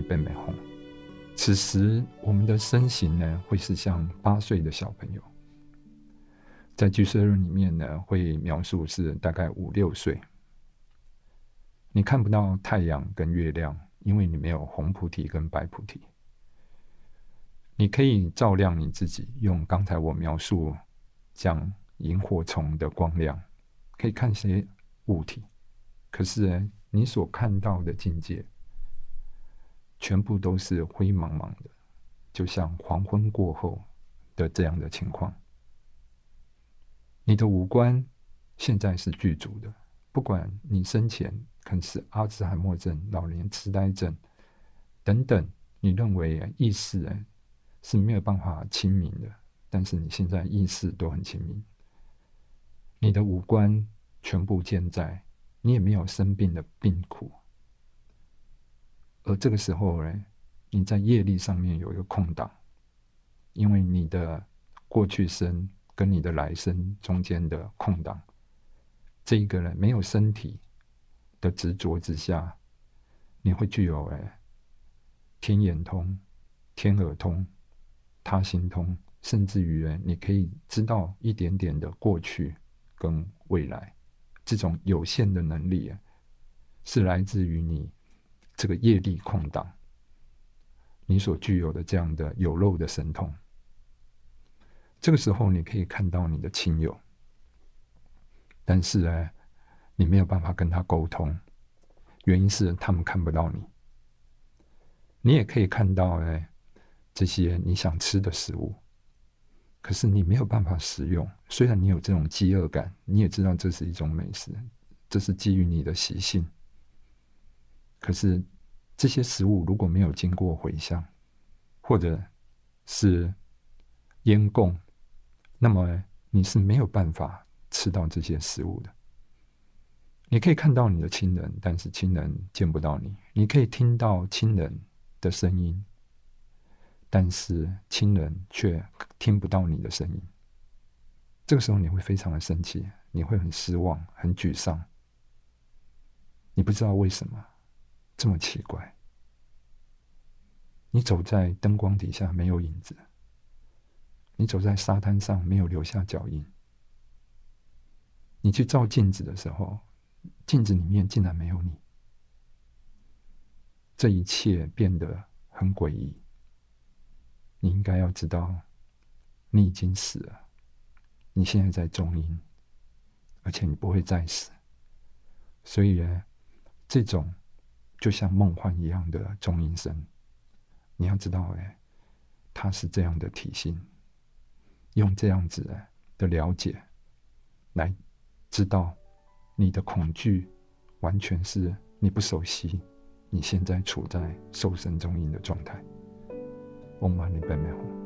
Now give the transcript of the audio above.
被美红。此时我们的身形呢，会是像八岁的小朋友。在居舍论里面呢，会描述是大概五六岁。你看不到太阳跟月亮，因为你没有红菩提跟白菩提。你可以照亮你自己，用刚才我描述讲萤火虫的光亮，可以看些物体。可是你所看到的境界，全部都是灰茫茫的，就像黄昏过后的这样的情况。你的五官现在是具足的，不管你生前可能是阿兹海默症、老年痴呆症等等，你认为意识是没有办法清明的，但是你现在意识都很清明，你的五官全部健在，你也没有生病的病苦，而这个时候呢，你在业力上面有一个空档，因为你的过去生。跟你的来生中间的空档，这一个人没有身体的执着之下，你会具有哎天眼通、天耳通、他心通，甚至于哎你可以知道一点点的过去跟未来，这种有限的能力是来自于你这个业力空档，你所具有的这样的有漏的神通。这个时候，你可以看到你的亲友，但是呢，你没有办法跟他沟通，原因是他们看不到你。你也可以看到呢，这些你想吃的食物，可是你没有办法食用。虽然你有这种饥饿感，你也知道这是一种美食，这是基于你的习性。可是这些食物如果没有经过回向，或者是烟供。那么你是没有办法吃到这些食物的。你可以看到你的亲人，但是亲人见不到你；你可以听到亲人的声音，但是亲人却听不到你的声音。这个时候你会非常的生气，你会很失望、很沮丧。你不知道为什么这么奇怪。你走在灯光底下，没有影子。你走在沙滩上，没有留下脚印。你去照镜子的时候，镜子里面竟然没有你。这一切变得很诡异。你应该要知道，你已经死了。你现在在中阴，而且你不会再死。所以呢，这种就像梦幻一样的中阴身，你要知道，哎，它是这样的体性。用这样子的了解来知道你的恐惧，完全是你不熟悉，你现在处在受身中阴的状态。嗡嘛呢叭咪吽。